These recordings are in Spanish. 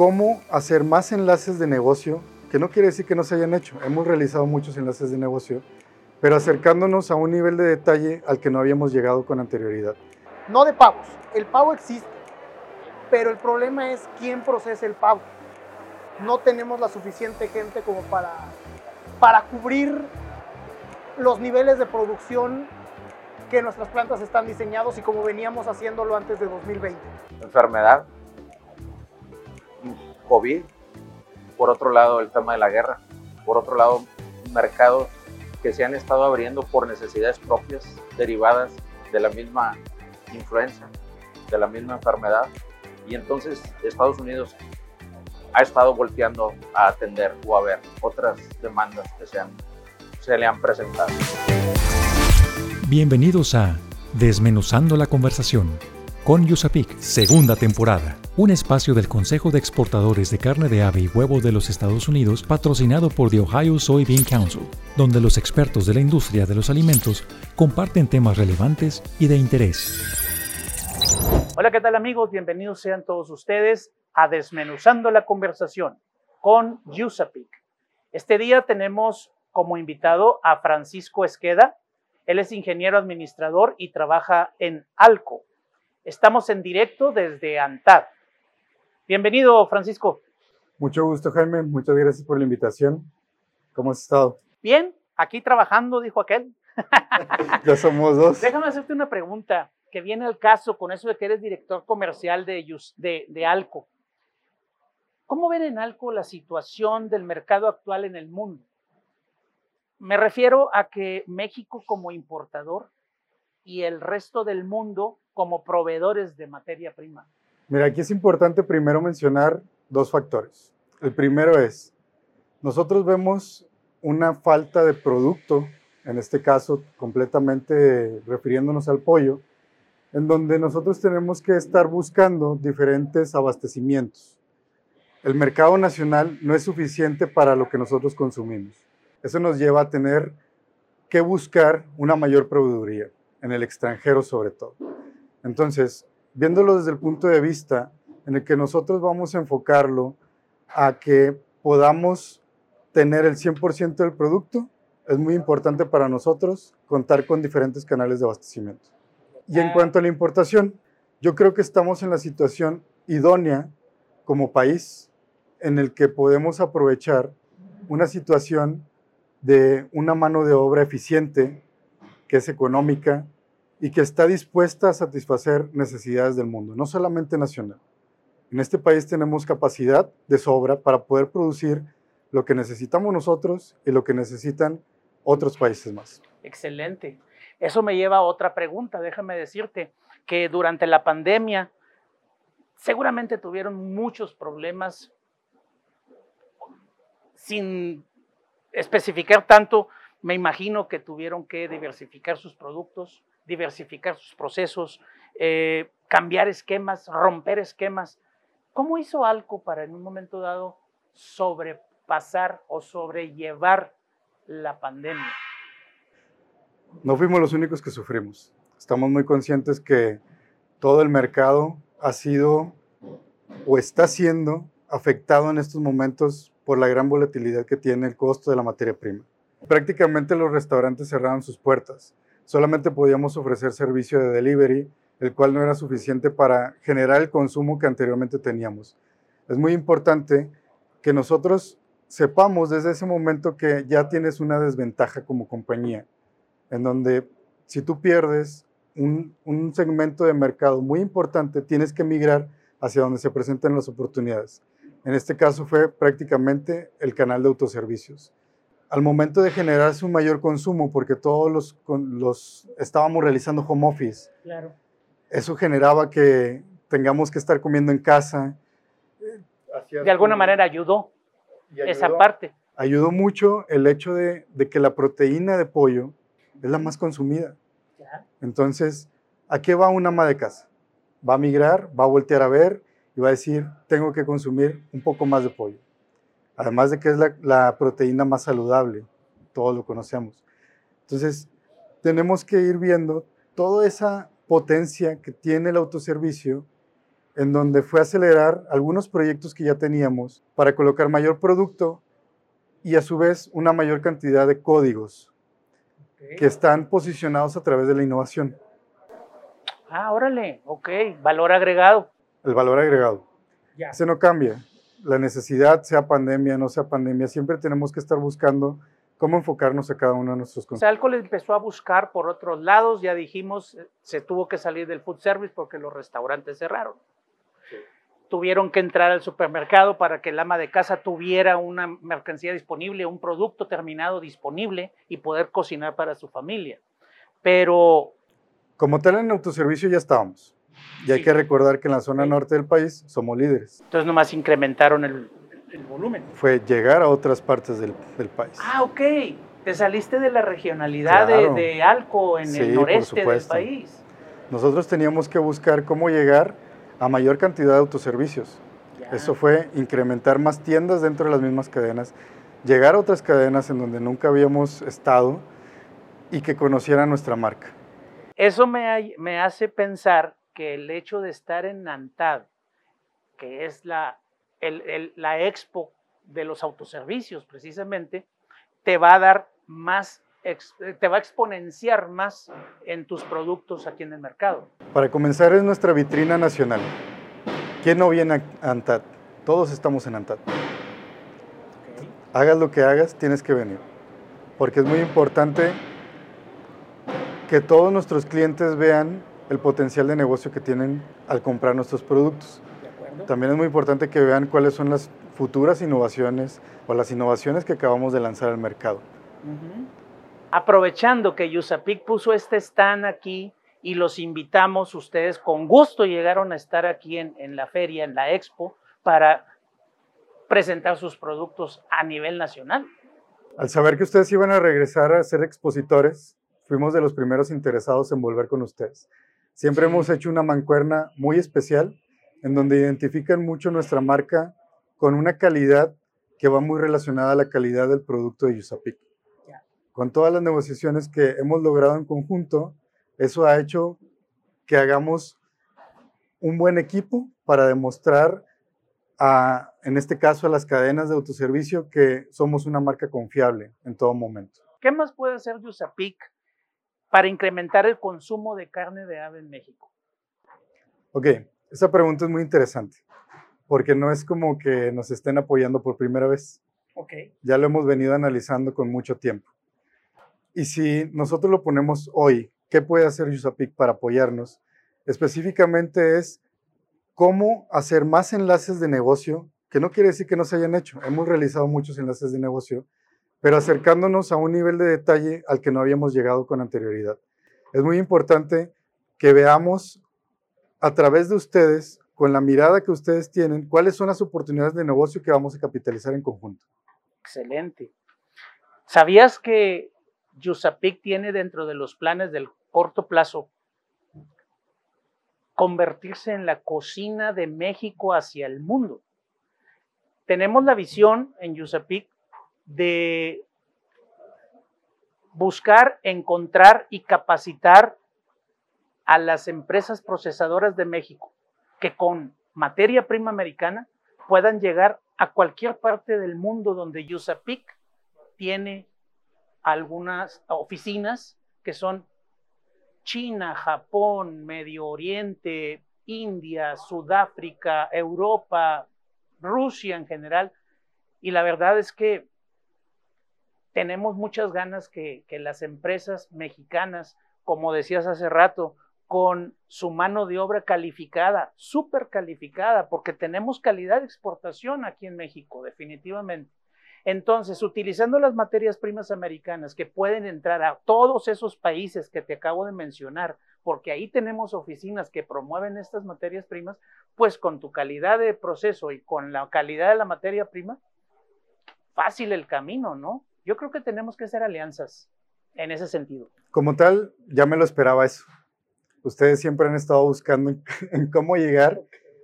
cómo hacer más enlaces de negocio, que no quiere decir que no se hayan hecho, hemos realizado muchos enlaces de negocio, pero acercándonos a un nivel de detalle al que no habíamos llegado con anterioridad. No de pagos, el pago existe, pero el problema es quién procesa el pago. No tenemos la suficiente gente como para, para cubrir los niveles de producción que nuestras plantas están diseñados y como veníamos haciéndolo antes de 2020. Enfermedad, COVID, por otro lado el tema de la guerra, por otro lado mercados que se han estado abriendo por necesidades propias derivadas de la misma influenza, de la misma enfermedad. Y entonces Estados Unidos ha estado volteando a atender o a ver otras demandas que se, han, se le han presentado. Bienvenidos a Desmenuzando la conversación con Yusapik, segunda temporada, un espacio del Consejo de Exportadores de Carne de Ave y Huevo de los Estados Unidos patrocinado por The Ohio Soybean Council, donde los expertos de la industria de los alimentos comparten temas relevantes y de interés. Hola, ¿qué tal amigos? Bienvenidos sean todos ustedes a Desmenuzando la conversación con Yusapik. Este día tenemos como invitado a Francisco Esqueda. Él es ingeniero administrador y trabaja en Alco, Estamos en directo desde ANTAD. Bienvenido, Francisco. Mucho gusto, Jaime. Muchas gracias por la invitación. ¿Cómo has estado? Bien, aquí trabajando, dijo aquel. ya somos dos. Déjame hacerte una pregunta que viene al caso con eso de que eres director comercial de, de, de Alco. ¿Cómo ven en Alco la situación del mercado actual en el mundo? Me refiero a que México como importador y el resto del mundo como proveedores de materia prima? Mira, aquí es importante primero mencionar dos factores. El primero es, nosotros vemos una falta de producto, en este caso completamente refiriéndonos al pollo, en donde nosotros tenemos que estar buscando diferentes abastecimientos. El mercado nacional no es suficiente para lo que nosotros consumimos. Eso nos lleva a tener que buscar una mayor proveeduría, en el extranjero sobre todo. Entonces, viéndolo desde el punto de vista en el que nosotros vamos a enfocarlo a que podamos tener el 100% del producto, es muy importante para nosotros contar con diferentes canales de abastecimiento. Y en cuanto a la importación, yo creo que estamos en la situación idónea como país en el que podemos aprovechar una situación de una mano de obra eficiente, que es económica, y que está dispuesta a satisfacer necesidades del mundo, no solamente nacional. En este país tenemos capacidad de sobra para poder producir lo que necesitamos nosotros y lo que necesitan otros países más. Excelente. Eso me lleva a otra pregunta. Déjame decirte que durante la pandemia seguramente tuvieron muchos problemas sin especificar tanto. Me imagino que tuvieron que diversificar sus productos, diversificar sus procesos, eh, cambiar esquemas, romper esquemas. ¿Cómo hizo Alco para en un momento dado sobrepasar o sobrellevar la pandemia? No fuimos los únicos que sufrimos. Estamos muy conscientes que todo el mercado ha sido o está siendo afectado en estos momentos por la gran volatilidad que tiene el costo de la materia prima. Prácticamente los restaurantes cerraron sus puertas solamente podíamos ofrecer servicio de delivery, el cual no era suficiente para generar el consumo que anteriormente teníamos. Es muy importante que nosotros sepamos desde ese momento que ya tienes una desventaja como compañía, en donde si tú pierdes un, segmento de mercado muy importante, tienes que migrar hacia donde se presentan las oportunidades. En este caso fue prácticamente el canal de autoservicios al momento de generarse un mayor consumo, porque todos los, los estábamos realizando home office, claro. eso generaba que tengamos que estar comiendo en casa. De alguna manera ayudó, esa parte. Ayudó mucho el hecho de, de, que la proteína de pollo es la más consumida. Entonces, ¿a qué va una ama de casa? Va a migrar, va a voltear a ver y va a decir, tengo que consumir un poco más de pollo. Además de que es la, proteína más saludable, todos lo conocemos. Entonces, tenemos que ir viendo toda esa potencia que tiene el autoservicio en donde fue acelerar algunos proyectos que ya teníamos para colocar mayor producto y a su vez una mayor cantidad de códigos que están posicionados a través de la innovación. Ah, órale, ok, valor agregado. El valor agregado. Ya. Ese no cambia. La necesidad, sea pandemia, no sea pandemia, siempre tenemos que estar buscando cómo enfocarnos a cada uno de nuestros O conceptos. sea, Alcohol empezó a buscar por otros lados, ya dijimos, eh, se tuvo que salir del food service porque los restaurantes cerraron. Tuvieron que entrar al supermercado para que el ama de casa tuviera una mercancía disponible, un producto terminado disponible y poder cocinar para su familia. Pero Como tal, en autoservicio ya estábamos. Y hay Sí. que recordar que en la zona norte del país somos líderes. entonces nomás incrementaron el, el volumen. Fue llegar a otras partes del, del país. Ah, ok. Te saliste de la regionalidad de- Claro. de, Alco en Sí, el noreste del país. Nosotros teníamos que buscar cómo llegar a mayor cantidad de autoservicios. Ya. Eso fue incrementar más tiendas dentro de las mismas cadenas, llegar a otras cadenas en donde nunca habíamos estado y que conocieran nuestra marca. Eso me, me hace pensar que el hecho de estar en Nantad, que es la, el- el- la expo de los autoservicios precisamente, te va a dar más, ex- te va a exponenciar más en tus productos aquí en el mercado. Para comenzar, es nuestra vitrina nacional. ¿Quién no viene a Antad? Todos estamos en Antad. Hagas lo que hagas, tienes que venir. Porque es muy importante que todos nuestros clientes vean el potencial de negocio que tienen al comprar nuestros productos. También es muy importante que vean cuáles son las futuras innovaciones o las innovaciones que acabamos de lanzar al mercado. Aprovechando que Yusapic puso este stand aquí y los invitamos, ustedes con gusto llegaron a estar aquí en, en la feria, en la expo, para presentar sus productos a nivel nacional. Al saber que ustedes iban a regresar a ser expositores, fuimos de los primeros interesados en volver con ustedes. Siempre Sí. hemos hecho una mancuerna muy especial en donde identifican mucho nuestra marca con una calidad que va muy relacionada a la calidad del producto de Yusapic. Con todas las negociaciones que hemos logrado en conjunto, eso ha hecho que hagamos un buen equipo para demostrar a, en este caso, a las cadenas de autoservicio que somos una marca confiable en todo momento. ¿Qué más puede hacer Yusapic para incrementar el consumo de carne de ave en México? Ok, esa pregunta es muy interesante, porque no es como que nos estén apoyando por primera vez. Ok. Ya lo hemos venido analizando con mucho tiempo. Y si nosotros lo ponemos hoy, ¿qué puede hacer Yusapic para apoyarnos? Específicamente es cómo hacer más enlaces de negocio, que no quiere decir que no se hayan hecho. Hemos realizado muchos enlaces de negocio, pero acercándonos a un nivel de detalle al que no habíamos llegado con anterioridad. Es muy importante que veamos a través de ustedes, con la mirada que ustedes tienen, cuáles son las oportunidades de negocio que vamos a capitalizar en conjunto. Excelente. ¿Sabías que Yusapic tiene dentro de los planes del corto plazo convertirse en la cocina de México hacia el mundo? Tenemos la visión en Yusapic de buscar, encontrar y capacitar a las empresas procesadoras de México que con materia prima americana puedan llegar a cualquier parte del mundo donde Yusapic tiene algunas oficinas que son China, Japón, Medio Oriente, India, Sudáfrica, Europa, Rusia en general. Y la verdad es que tenemos muchas ganas que, las empresas mexicanas, como decías hace rato, con su mano de obra calificada, súper calificada, porque tenemos calidad de exportación aquí en México, definitivamente. Entonces, utilizando las materias primas americanas que pueden entrar a todos esos países que te acabo de mencionar, porque ahí tenemos oficinas que promueven estas materias primas, pues con tu calidad de proceso y con la calidad de la materia prima, fácil el camino, ¿no? Yo creo que tenemos que hacer alianzas en ese sentido. Como tal, ya me lo esperaba eso. Ustedes siempre han estado buscando en, cómo llegar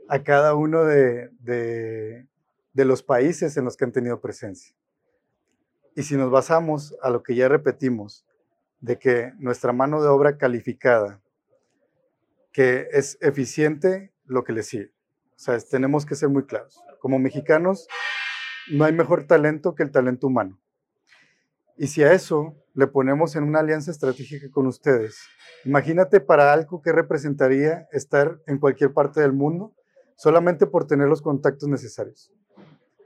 a cada uno de, de, de, los países en los que han tenido presencia. Y si nos basamos a lo que ya repetimos, de que nuestra mano de obra calificada, que es eficiente, lo que le sigue. O sea, tenemos que ser muy claros. Como mexicanos, no hay mejor talento que el talento humano. Y si a eso le ponemos en una alianza estratégica con ustedes, imagínate para algo que representaría estar en cualquier parte del mundo solamente por tener los contactos necesarios.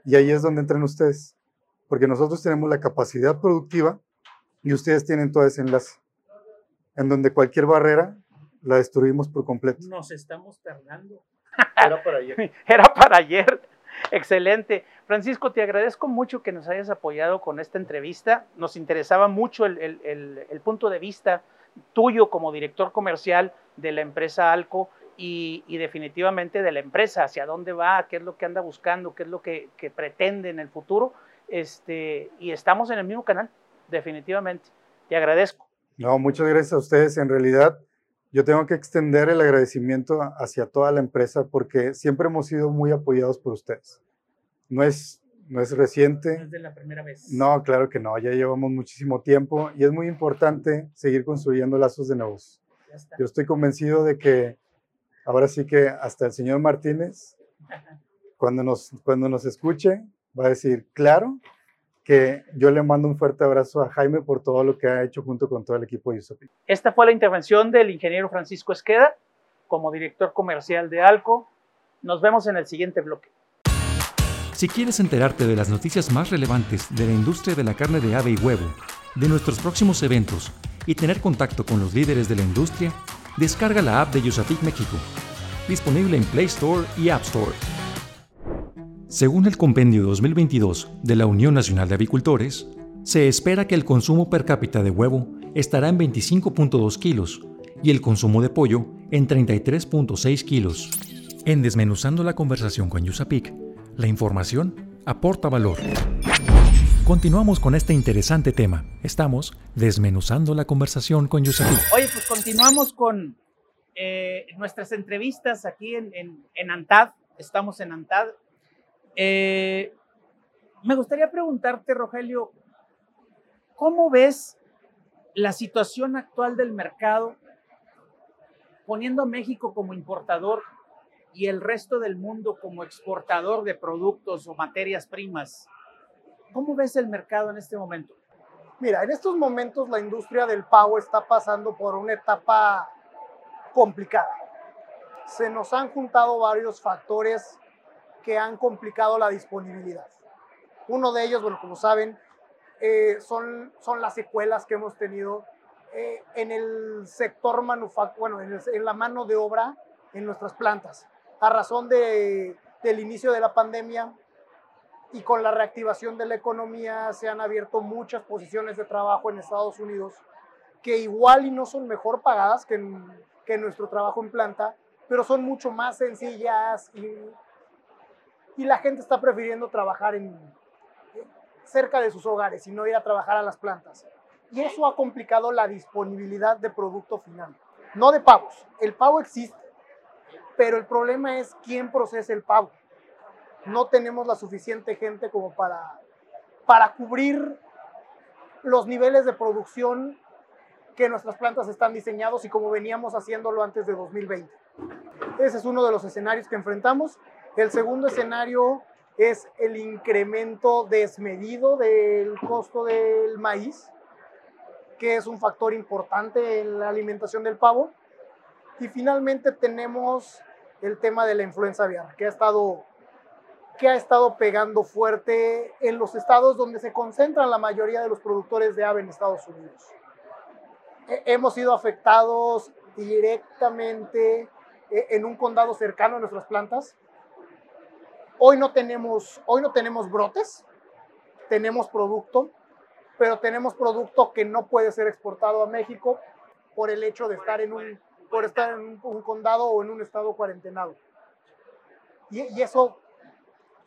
Y ahí es donde entran ustedes, porque nosotros tenemos la capacidad productiva y ustedes tienen todo ese enlace, en donde cualquier barrera la destruimos por completo. Nos estamos tardando. Era para ayer. Era para ayer. Excelente. Francisco, te agradezco mucho que nos hayas apoyado con esta entrevista. Nos interesaba mucho el, punto de vista tuyo como director comercial de la empresa Alco y, y, definitivamente de la empresa, hacia dónde va, qué es lo que anda buscando, qué es lo que, que pretende en el futuro. Este, y estamos en el mismo canal, definitivamente. Te agradezco. No, muchas gracias a ustedes. En realidad, yo tengo que extender el agradecimiento hacia toda la empresa porque siempre hemos sido muy apoyados por ustedes. No es, no es reciente. No es de la primera vez. No, claro que no, ya llevamos muchísimo tiempo y es muy importante seguir construyendo lazos de nuevos. Yo estoy convencido de que ahora sí que hasta el señor Martínez, cuando nos, cuando nos escuche, va a decir, claro, que yo le mando un fuerte abrazo a Jaime por todo lo que ha hecho junto con todo el equipo de Usopi. Esta fue la intervención del ingeniero Francisco Esqueda como director comercial de Alco. Nos vemos en el siguiente bloque. Si quieres enterarte de las noticias más relevantes de la industria de la carne de ave y huevo, de nuestros próximos eventos y tener contacto con los líderes de la industria, descarga la app de Usapic México, disponible en Play Store y App Store. Según el Compendio 2022 de la Unión Nacional de Avicultores, se espera que el consumo per cápita de huevo estará en 25.2 kilos y el consumo de pollo en 33.6 kilos. En Desmenuzando la conversación con Yusapik, la información aporta valor. Continuamos con este interesante tema. Estamos desmenuzando la conversación con Yusapik. Oye, pues continuamos con eh, nuestras entrevistas aquí en, en, en ANTAD. Estamos en ANTAD eh, me gustaría preguntarte, Rogelio, ¿cómo ves la situación actual del mercado poniendo a México como importador y el resto del mundo como exportador de productos o materias primas? ¿Cómo ves el mercado en este momento? Mira, en estos momentos la industria del pavo está pasando por una etapa complicada. Se nos han juntado varios factores que han complicado la disponibilidad. Uno de ellos, bueno, como saben, eh, son, son las secuelas que hemos tenido eh, en el sector manufacturero, bueno, en, la mano de obra en nuestras plantas. A razón de, del inicio de la pandemia y con la reactivación de la economía se han abierto muchas posiciones de trabajo en Estados Unidos que igual y no son mejor pagadas que, que nuestro trabajo en planta, pero son mucho más sencillas y y la gente está prefiriendo trabajar en, cerca de sus hogares y no ir a trabajar a las plantas. Y eso ha complicado la disponibilidad de producto final. No de pavos, el pavo existe, pero el problema es quién procesa el pavo. No tenemos la suficiente gente como para, para cubrir los niveles de producción que nuestras plantas están diseñados y como veníamos haciéndolo antes de 2020. Ese es uno de los escenarios que enfrentamos el segundo escenario es el incremento desmedido del costo del maíz, que es un factor importante en la alimentación del pavo. Y finalmente tenemos el tema de la influenza aviar, que ha estado, que ha estado pegando fuerte en los estados donde se concentran la mayoría de los productores de ave en Estados Unidos. Hemos sido afectados directamente eh, en un condado cercano a nuestras plantas, Hoy no tenemos, hoy no tenemos brotes, tenemos producto, pero tenemos producto que no puede ser exportado a México por el hecho de estar en un, por estar en un, condado o en un estado cuarentenado. Y, eso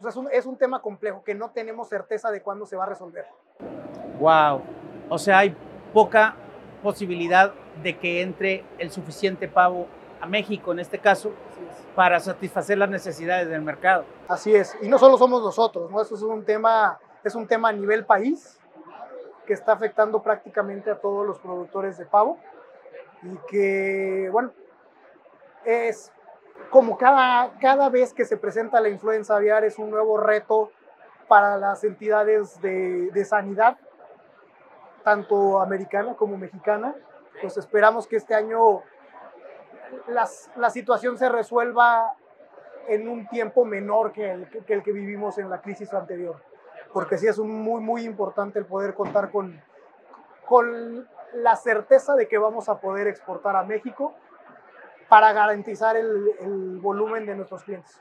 pues, es, un, es un tema complejo que no tenemos certeza de cuándo se va a resolver. Wow. O sea, hay poca posibilidad de que entre el suficiente pavo a México en este caso para satisfacer las necesidades del mercado. Así es, y no solo somos nosotros, ¿no? Eso es un tema, es un tema a nivel país que está afectando prácticamente a todos los productores de pavo y que, bueno, es, como cada, cada vez que se presenta la influenza aviar es un nuevo reto para las entidades de, de sanidad, tanto americana como mexicana, pues esperamos que este año las, la situación se resuelva en un tiempo menor que el que, el que vivimos en la crisis anterior, porque sí es muy, muy importante el poder contar con, con la certeza de que vamos a poder exportar a México para garantizar el, el, volumen de nuestros clientes.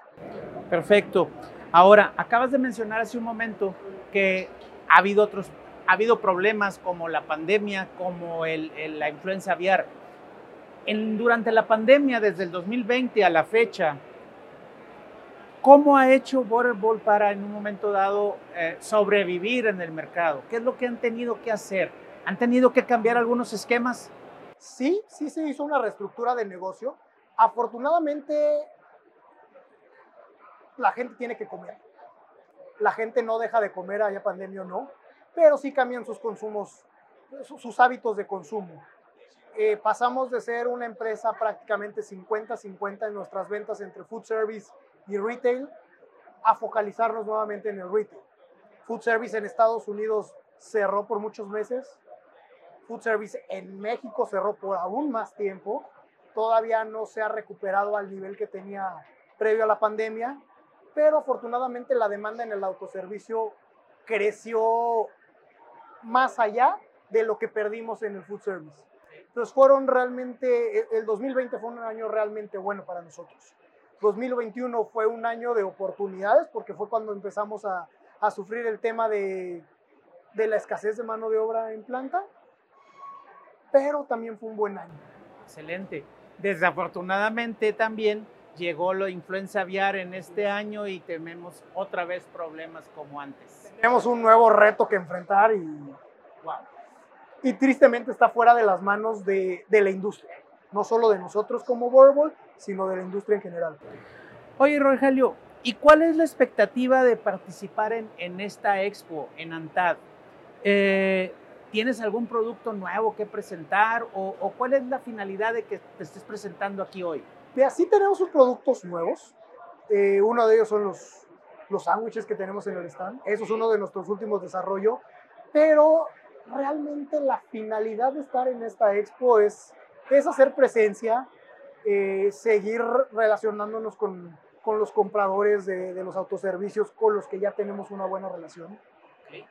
Perfecto. Ahora, acabas de mencionar hace un momento que ha habido otros, ha habido problemas como la pandemia, como el, el, la influenza aviar. En, durante la pandemia, desde el 2020 a la fecha, ¿cómo ha hecho Butterball para en un momento dado eh, sobrevivir en el mercado? ¿Qué es lo que han tenido que hacer? ¿Han tenido que cambiar algunos esquemas? Sí, sí se hizo una reestructura de negocio. Afortunadamente, la gente tiene que comer. La gente no deja de comer, haya pandemia o no, pero sí cambian sus consumos, sus hábitos de consumo. Eh, pasamos de ser una empresa prácticamente 50-50 en nuestras ventas entre food service y retail a focalizarnos nuevamente en el retail. Food service en Estados Unidos cerró por muchos meses. Food service en México cerró por aún más tiempo. Todavía no se ha recuperado al nivel que tenía previo a la pandemia, pero afortunadamente la demanda en el autoservicio creció más allá de lo que perdimos en el food service. Entonces fueron realmente, el 2020 fue un año realmente bueno para nosotros. 2021 fue un año de oportunidades porque fue cuando empezamos a, a sufrir el tema de, de la escasez de mano de obra en planta, pero también fue un buen año. Excelente. Desafortunadamente también llegó la influenza aviar en este año y tenemos otra vez problemas como antes. Tenemos un nuevo reto que enfrentar y, wow. Y tristemente está fuera de las manos de, de la industria, no solo de nosotros como Borbol, sino de la industria en general. Oye, Rogelio, ¿y cuál es la expectativa de participar en, en esta expo, en ANTAD? Eh, ¿Tienes algún producto nuevo que presentar o, o, cuál es la finalidad de que te estés presentando aquí hoy? Mira, sí tenemos sus productos nuevos. Eh, uno de ellos son los, los sándwiches que tenemos en el stand. Eso es uno de nuestros últimos desarrollos. Pero realmente la finalidad de estar en esta expo es, es hacer presencia, eh, seguir relacionándonos con, con los compradores de, de, los autoservicios con los que ya tenemos una buena relación. Okay.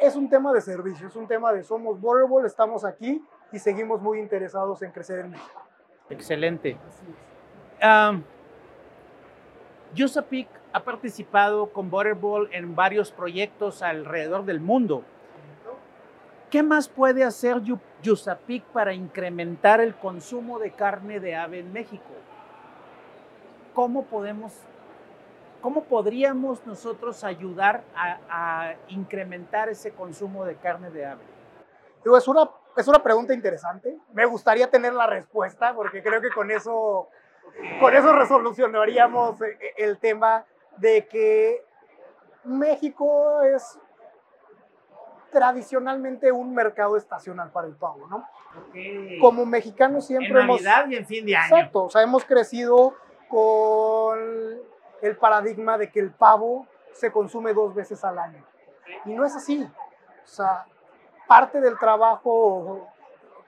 Es un tema de servicio, es un tema de somos Borderable, estamos aquí y seguimos muy interesados en crecer en México. Excelente. Um, Usapik ha participado con Butterball en varios proyectos alrededor del mundo. ¿Qué más puede hacer Usapik para incrementar el consumo de carne de ave en México? ¿Cómo podemos, cómo podríamos nosotros ayudar a, a incrementar ese consumo de carne de ave? Digo, es una es una pregunta interesante. Me gustaría tener la respuesta porque creo que con eso, con eso resolucionaríamos el tema de que México es tradicionalmente un mercado estacional para el pavo, ¿no? Okay. Como mexicanos siempre en Navidad hemos... y en fin de año. Exacto, o sea, hemos crecido con el paradigma de que el pavo se consume dos veces al año. Y no es así. O sea, parte del trabajo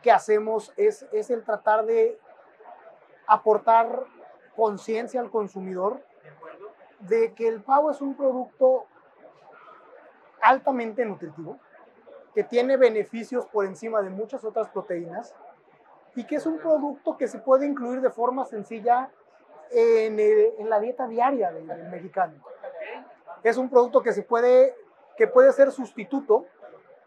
que hacemos es, es el tratar de aportar conciencia al consumidor de que el pavo es un producto altamente nutritivo, que tiene beneficios por encima de muchas otras proteínas y que es un producto que se puede incluir de forma sencilla en, en la dieta diaria del, del, mexicano. Es un producto que se puede, que puede ser sustituto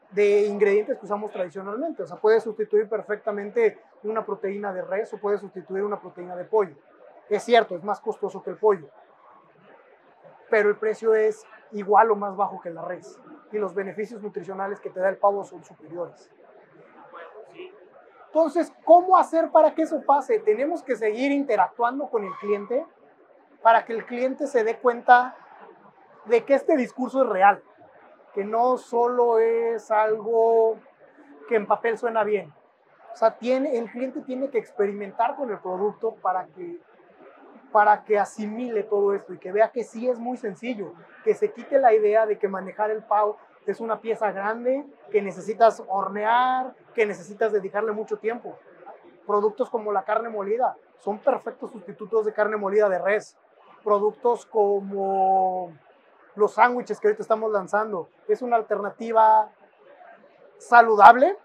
de ingredientes que usamos tradicionalmente. O sea, puede sustituir perfectamente una proteína de res o puede sustituir una proteína de pollo. Es cierto, es más costoso que el pollo, pero el precio es igual o más bajo que la res y los beneficios nutricionales que te da el pavo son superiores. Entonces, ¿cómo hacer para que eso pase? Tenemos que seguir interactuando con el cliente para que el cliente se dé cuenta de que este discurso es real que no solo es algo que en papel suena bien. O sea, tiene, el cliente tiene que experimentar con el producto para que para que asimile todo esto y que vea que sí es muy sencillo, que se quite la idea de que manejar el pavo es una pieza grande, que necesitas hornear, que necesitas dedicarle mucho tiempo. Productos como la carne molida son perfectos sustitutos de carne molida de res. Productos como los sándwiches que ahorita estamos lanzando es una alternativa saludable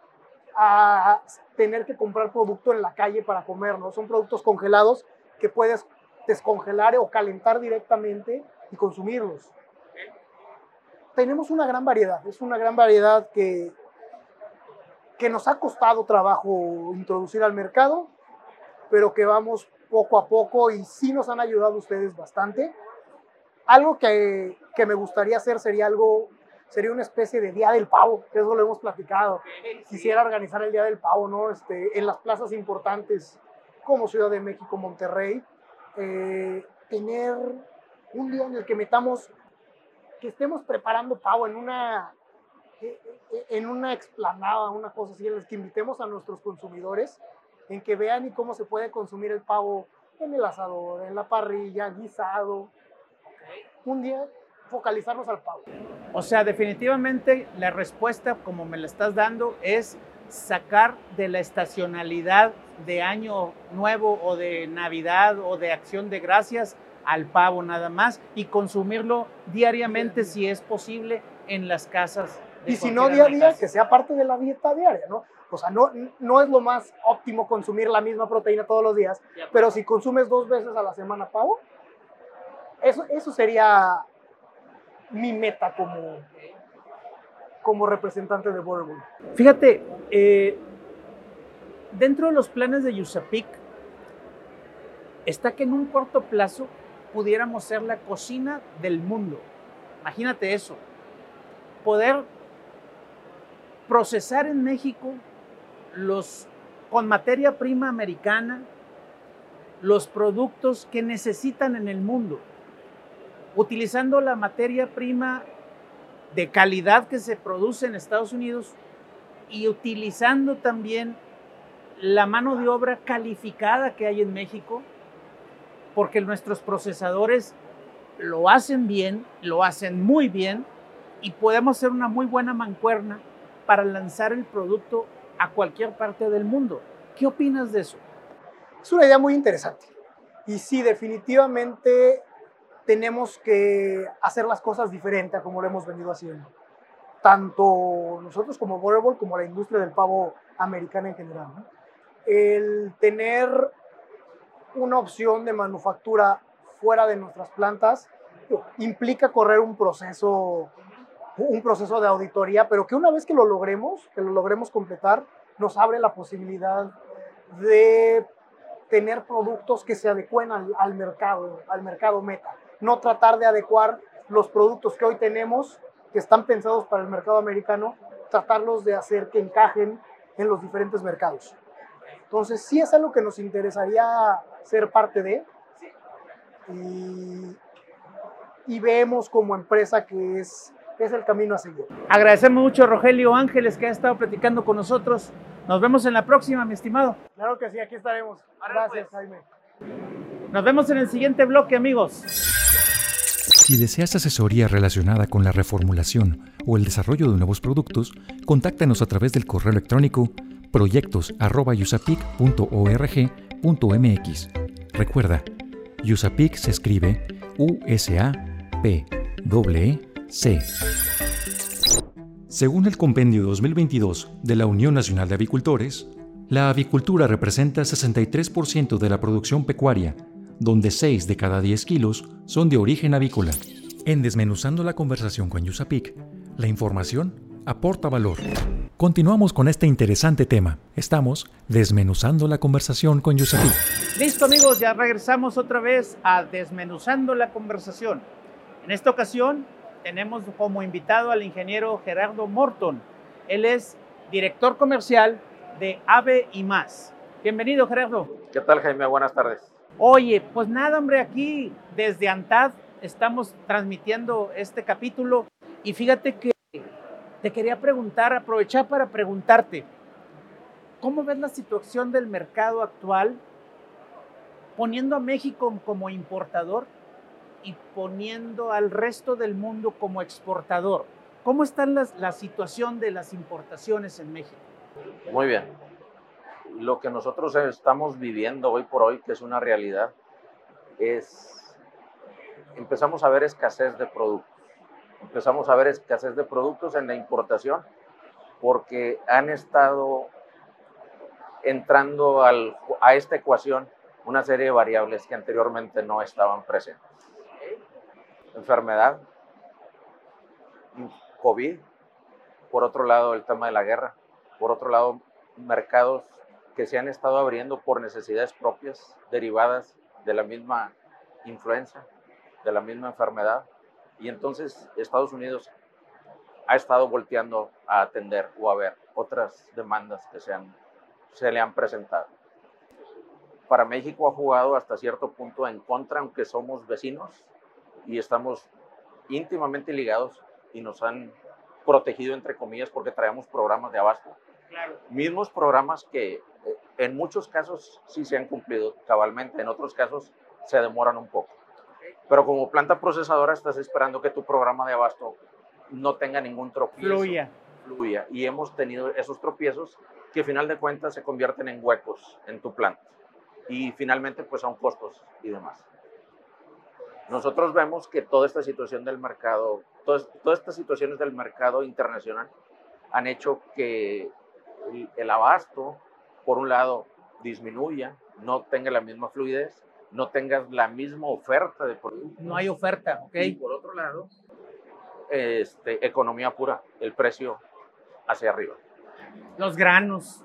a tener que comprar producto en la calle para comer, ¿no? Son productos congelados que puedes descongelar o calentar directamente y consumirlos. Tenemos una gran variedad, es una gran variedad que, que nos ha costado trabajo introducir al mercado, pero que vamos poco a poco y sí nos han ayudado ustedes bastante. Algo que, que me gustaría hacer sería algo, sería una especie de Día del Pavo, que eso lo hemos platicado. Quisiera organizar el Día del Pavo, ¿no? Este, en las plazas importantes como Ciudad de México, Monterrey, eh, tener un día en el que metamos, que estemos preparando pavo en una, eh, eh, en una explanada, una cosa así, en la que invitemos a nuestros consumidores, en que vean y cómo se puede consumir el pavo en el asador, en la parrilla, guisado. Un día focalizarnos al pavo. O sea, definitivamente la respuesta, como me la estás dando, es sacar de la estacionalidad de año nuevo o de Navidad o de acción de gracias al pavo nada más y consumirlo diariamente si es posible en las casas. y si no día a día, que sea parte de la dieta diaria, ¿no? O sea, no, no es lo más óptimo consumir la misma proteína todos los días, pero si consumes dos veces a la semana pavo, eso, eso sería mi meta como, como representante de Borderwood. Fíjate, eh, dentro de los planes de USAPIC está que en un corto plazo pudiéramos ser la cocina del mundo. Imagínate eso. Poder procesar en México los con materia prima americana los productos que necesitan en el mundo, utilizando la materia prima de calidad que se produce en Estados Unidos y utilizando también la mano de obra calificada que hay en México, porque nuestros procesadores lo hacen bien, lo hacen muy bien y podemos hacer una muy buena mancuerna para lanzar el producto a cualquier parte del mundo. ¿Qué opinas de eso? Es una idea muy interesante. Y sí, definitivamente tenemos que hacer las cosas diferentes a como lo hemos venido haciendo. Tanto nosotros como Butterball como la industria del pavo americana en general. El tener una opción de manufactura fuera de nuestras plantas implica correr un proceso, un proceso de auditoría, pero que una vez que lo logremos, que lo logremos completar, nos abre la posibilidad de tener productos que se adecuen al, al mercado, al mercado meta no tratar de adecuar los productos que hoy tenemos, que están pensados para el mercado americano, tratarlos de hacer que encajen en los diferentes mercados. Entonces, sí es algo que nos interesaría ser parte de y, y vemos como empresa que es, es el camino a seguir. Agradecemos mucho a Rogelio Ángeles que ha estado platicando con nosotros. Nos vemos en la próxima, mi estimado. Claro que sí, aquí estaremos. Gracias, Jaime. Nos vemos en el siguiente bloque, amigos. Si deseas asesoría relacionada con la reformulación o el desarrollo de nuevos productos, contáctanos a través del correo electrónico proyectos.usapic.org.mx. Recuerda, USAPIC se escribe U-S-A-P-E-C. Según el Compendio 2022 de la Unión Nacional de Avicultores, la avicultura representa 63% de la producción pecuaria donde 6 de cada 10 kilos son de origen avícola. En Desmenuzando la conversación con Yusapik, la información aporta valor. Continuamos con este interesante tema. Estamos desmenuzando la conversación con Yusapik. Listo amigos, ya regresamos otra vez a Desmenuzando la conversación. En esta ocasión tenemos como invitado al ingeniero Gerardo Morton. Él es director comercial de AVE y más. Bienvenido Gerardo. ¿Qué tal Jaime? Buenas tardes. Oye, pues nada, hombre, aquí desde ANTAD estamos transmitiendo este capítulo y fíjate que te quería preguntar, aprovechar para preguntarte, ¿cómo ves la situación del mercado actual poniendo a México como importador y poniendo al resto del mundo como exportador. ¿Cómo está la situación de las importaciones en México? Muy bien. Lo que nosotros estamos viviendo hoy por hoy, que es una realidad, es, empezamos a ver escasez de productos. Empezamos a ver escasez de productos en la importación porque han estado entrando al, a esta ecuación una serie de variables que anteriormente no estaban presentes. Enfermedad, COVID, por otro lado el tema de la guerra, por otro lado mercados que se han estado abriendo por necesidades propias derivadas de la misma influenza, de la misma enfermedad. Y entonces Estados Unidos ha estado volteando a atender o a ver otras demandas que se, han, se le han presentado. Para México ha jugado hasta cierto punto en contra, aunque somos vecinos y estamos íntimamente ligados y nos han protegido, entre comillas, porque traemos programas de abasto. Mismos programas que eh, en muchos casos sí se han cumplido cabalmente, en otros casos se demoran un poco. Pero como planta procesadora estás esperando que tu programa de abasto no tenga ningún tropiezo. Fluya. Fluya. Y hemos tenido esos tropiezos que a final de cuentas se convierten en huecos en tu planta. Y finalmente pues son costos y demás. Nosotros vemos que toda esta situación del mercado, todas, todas estas situaciones del mercado internacional han hecho que el, abasto, por un lado, disminuya, no tenga la misma fluidez, no tengas la misma oferta de productos. No hay oferta, ¿ok? Y por otro lado, este, economía pura, el precio hacia arriba. Los granos.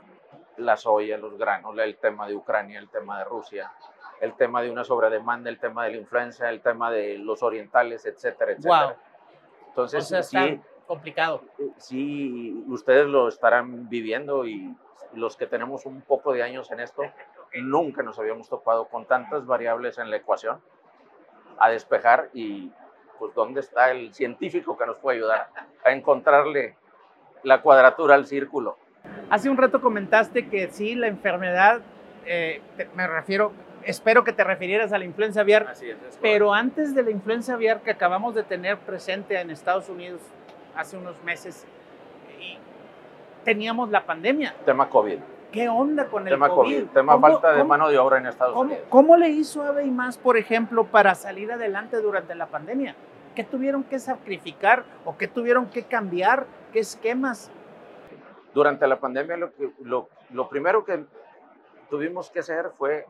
La soya, los granos, el tema de Ucrania, el tema de Rusia, el tema de una sobredemanda, el tema de la influencia, el tema de los orientales, etcétera, etcétera. Wow. Entonces, o sea, sí, complicado. Sí, ustedes lo estarán viviendo y los que tenemos un poco de años en esto, nunca nos habíamos topado con tantas variables en la ecuación a despejar y pues dónde está el científico que nos puede ayudar a encontrarle la cuadratura al círculo. Hace un rato comentaste que sí, la enfermedad, eh, me refiero, espero que te refirieras a la influenza aviar, Así es, es pero antes de la influenza aviar que acabamos de tener presente en Estados Unidos hace unos meses, y teníamos la pandemia. tema COVID. ¿Qué onda con el Tema COVID? COVID, tema ¿Cómo- falta de mano de obra en Estados ¿Cómo, Unidos. cómo le hizo Ave y más, por ejemplo, para salir adelante durante la pandemia? ¿Qué tuvieron que sacrificar o qué tuvieron que cambiar? ¿Qué esquemas? Durante la pandemia lo, que, lo, lo primero que tuvimos que hacer fue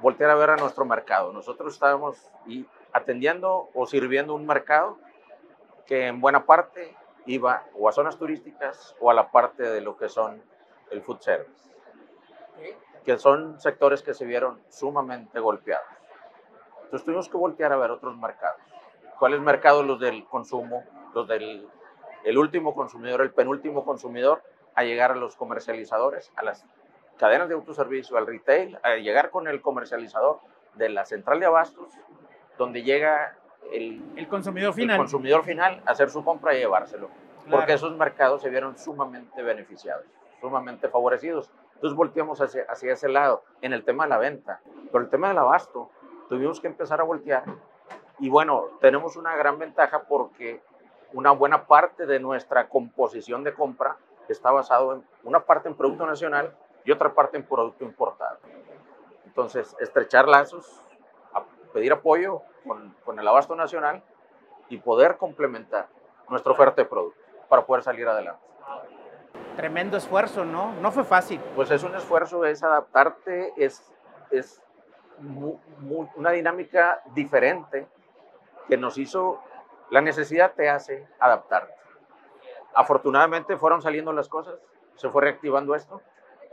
voltear a ver a nuestro mercado. Nosotros estábamos y atendiendo o sirviendo un mercado que en buena parte iba o a zonas turísticas o a la parte de lo que son el food service, que son sectores que se vieron sumamente golpeados. Entonces tuvimos que voltear a ver otros mercados. ¿Cuáles mercados? Los del consumo, los del el último consumidor, el penúltimo consumidor, a llegar a los comercializadores, a las cadenas de autoservicio, al retail, a llegar con el comercializador de la central de abastos, donde llega el, El consumidor el final. consumidor final a hacer su compra y llevárselo. Claro. Porque esos mercados se vieron sumamente beneficiados, sumamente favorecidos. Entonces volteamos hacia, hacia ese lado en el tema de la venta. Pero el tema del abasto, tuvimos que empezar a voltear. Y bueno, tenemos una gran ventaja porque una buena parte de nuestra composición de compra está basado en una parte en producto nacional y otra parte en producto importado. Entonces, estrechar lazos, pedir apoyo con, con el abasto nacional y poder complementar nuestra oferta de producto para poder salir adelante. Tremendo esfuerzo, ¿no? No fue fácil. Pues es un esfuerzo, es adaptarte, es, es mu- mu- una dinámica diferente que nos hizo, la necesidad te hace adaptarte. Afortunadamente fueron saliendo las cosas, se fue reactivando esto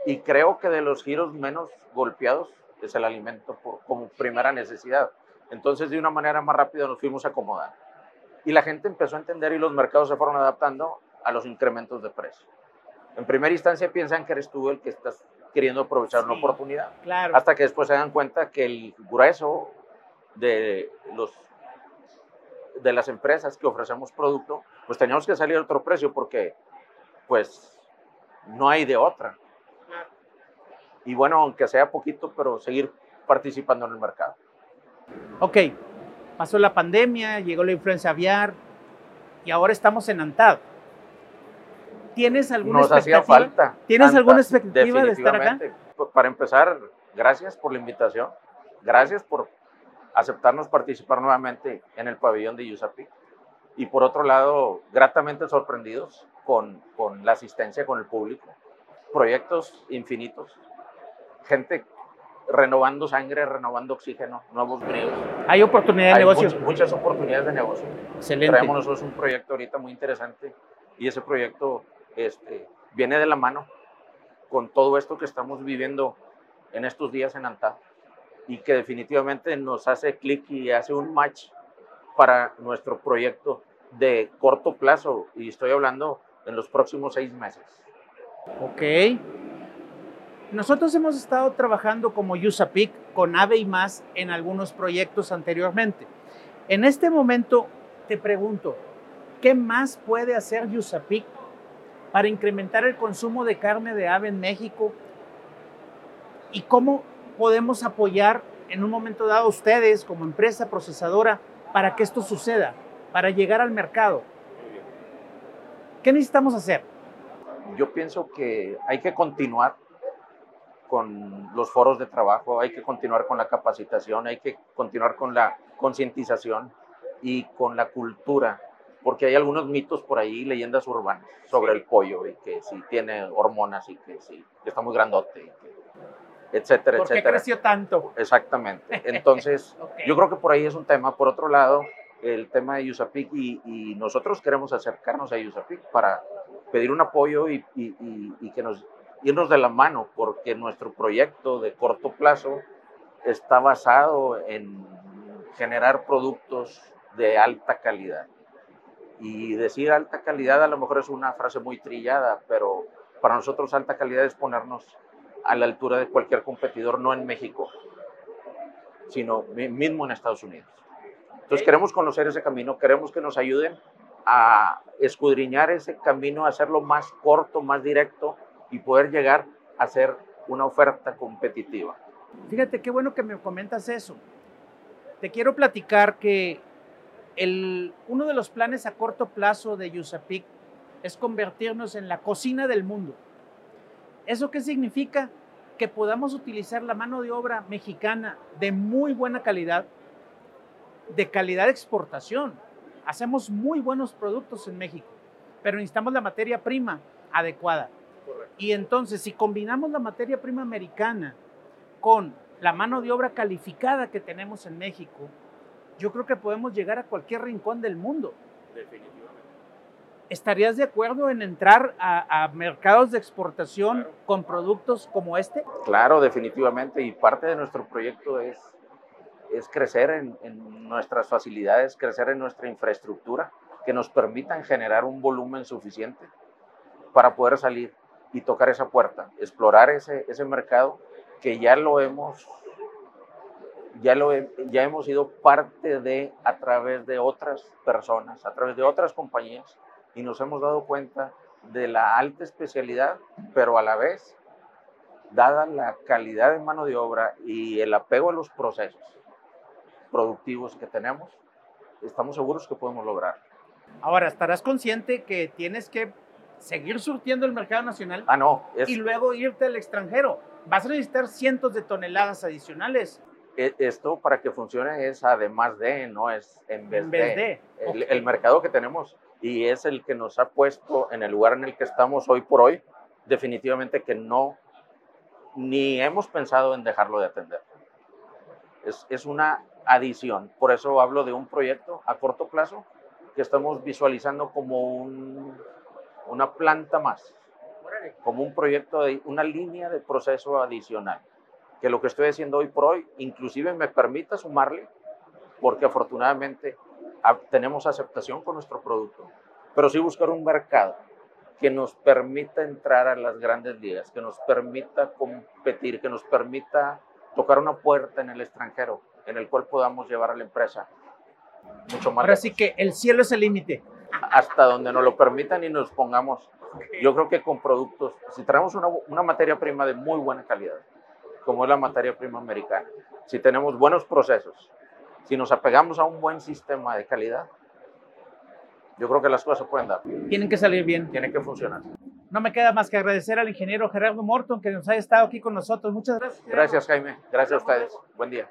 y creo que de los giros menos golpeados es el alimento por- como primera necesidad. Entonces de una manera más rápida nos fuimos acomodando. Y la gente empezó a entender y los mercados se fueron adaptando a los incrementos de precio. En primera instancia piensan que eres tú el que estás queriendo aprovechar una oportunidad, Claro. hasta que después se dan cuenta que el grueso de, los, de las empresas que ofrecemos producto, pues teníamos que salir a otro precio porque pues no hay de otra. Y bueno, aunque sea poquito, pero seguir participando en el mercado. Ok, pasó la pandemia, llegó la influencia aviar y ahora estamos en ANTAD. ¿Tienes alguna Nos hacía expectativa? falta. ¿Tienes alguna expectativa de estar acá? Pues, Para empezar, gracias por la invitación. Gracias por aceptarnos participar nuevamente en el pabellón de USAPI. Y por otro lado, gratamente sorprendidos con, con la asistencia con el público. Proyectos infinitos. Gente renovando sangre, renovando oxígeno, nuevos bríos. Hay oportunidad de Hay negocio. much- muchas oportunidades de negocio. Excelente. Traemos nosotros un proyecto ahorita muy interesante y ese proyecto este, viene de la mano con todo esto que estamos viviendo en estos días en Antá y que definitivamente nos hace clic y hace un match para nuestro proyecto de corto plazo y estoy hablando en los próximos seis meses. Ok. Nosotros hemos estado trabajando como USAPIC con AVE y más en algunos proyectos anteriormente. En este momento te pregunto, ¿qué más puede hacer USAPIC para incrementar el consumo de carne de ave en México? ¿Y cómo podemos apoyar en un momento dado a ustedes como empresa procesadora para que esto suceda, para llegar al mercado? ¿Qué necesitamos hacer? yo pienso que hay que continuar con los foros de trabajo, hay que continuar con la capacitación, hay que continuar con la concientización y con la cultura, porque hay algunos mitos por ahí, leyendas urbanas sobre el pollo y que si tiene hormonas y que si que está muy grandote, y que- etcétera, ¿Por qué etcétera. creció tanto? Exactamente. Entonces, Ok. yo creo que por ahí es un tema. Por otro lado, el tema de USAPIC y, y nosotros queremos acercarnos a USAPIC para pedir un apoyo y- y- y que nos irnos de la mano, porque nuestro proyecto de corto plazo está basado en generar productos de alta calidad. Y decir alta calidad a lo mejor es una frase muy trillada, pero para nosotros alta calidad es ponernos a la altura de cualquier competidor, no en México, sino mi- mismo en Estados Unidos. Entonces queremos conocer ese camino, queremos que nos ayuden a escudriñar ese camino, a hacerlo más corto, más directo y poder llegar a ser una oferta competitiva. Fíjate qué bueno que me comentas eso. Te quiero platicar que uno de los planes a corto plazo de USAPIC es convertirnos en la cocina del mundo. ¿Eso qué significa? Que podamos utilizar la mano de obra mexicana de muy buena calidad, de calidad de exportación. Hacemos muy buenos productos en México, pero necesitamos la materia prima adecuada. Y entonces, si combinamos la materia prima americana con la mano de obra calificada que tenemos en México, yo creo que podemos llegar a cualquier rincón del mundo. ¿Estarías de acuerdo en entrar a, a mercados de exportación con productos como este? Claro, definitivamente, y parte de nuestro proyecto es, es crecer en, en nuestras facilidades, crecer en nuestra infraestructura, que nos permitan generar un volumen suficiente para poder salir y tocar esa puerta, explorar ese, ese mercado que ya lo hemos, ya lo ya hemos sido parte de a través de otras personas, a través de otras compañías, y nos hemos dado cuenta de la alta especialidad, pero a la vez dada la calidad de mano de obra y el apego a los procesos productivos que tenemos, estamos seguros que podemos lograr. Ahora, estarás consciente que tienes que seguir surtiendo el mercado nacional Ah, no, es, y luego irte al extranjero. Vas a necesitar cientos de toneladas adicionales e- esto para que funcione es además de, no es en vez, en vez de. de. El, el mercado que tenemos y es el que nos ha puesto en el lugar en el que estamos hoy por hoy, definitivamente que no, ni hemos pensado en dejarlo de atender. Es, es una adición, por eso hablo de un proyecto a corto plazo que estamos visualizando como un- una planta más, como un proyecto, de, una línea de proceso adicional, que lo que estoy haciendo hoy por hoy inclusive me permita sumarle, porque afortunadamente a- tenemos aceptación con nuestro producto, pero sí buscar un mercado que nos permita entrar a las grandes ligas, que nos permita competir, que nos permita tocar una puerta en el extranjero, en el cual podamos llevar a la empresa mucho más Ahora lejos, sí que el cielo es el límite. Hasta donde nos lo permitan y nos pongamos. Yo creo que con productos, si traemos una, una materia prima de muy buena calidad, como es la materia prima americana. Si tenemos buenos procesos, si nos apegamos a un buen sistema de calidad, yo creo que las cosas pueden dar. Tienen que salir bien. Tienen que funcionar. No me queda más que agradecer al ingeniero Gerardo Morton que nos haya estado aquí con nosotros. Muchas gracias. Gerardo. Gracias, Jaime. Gracias a ustedes. Buen día.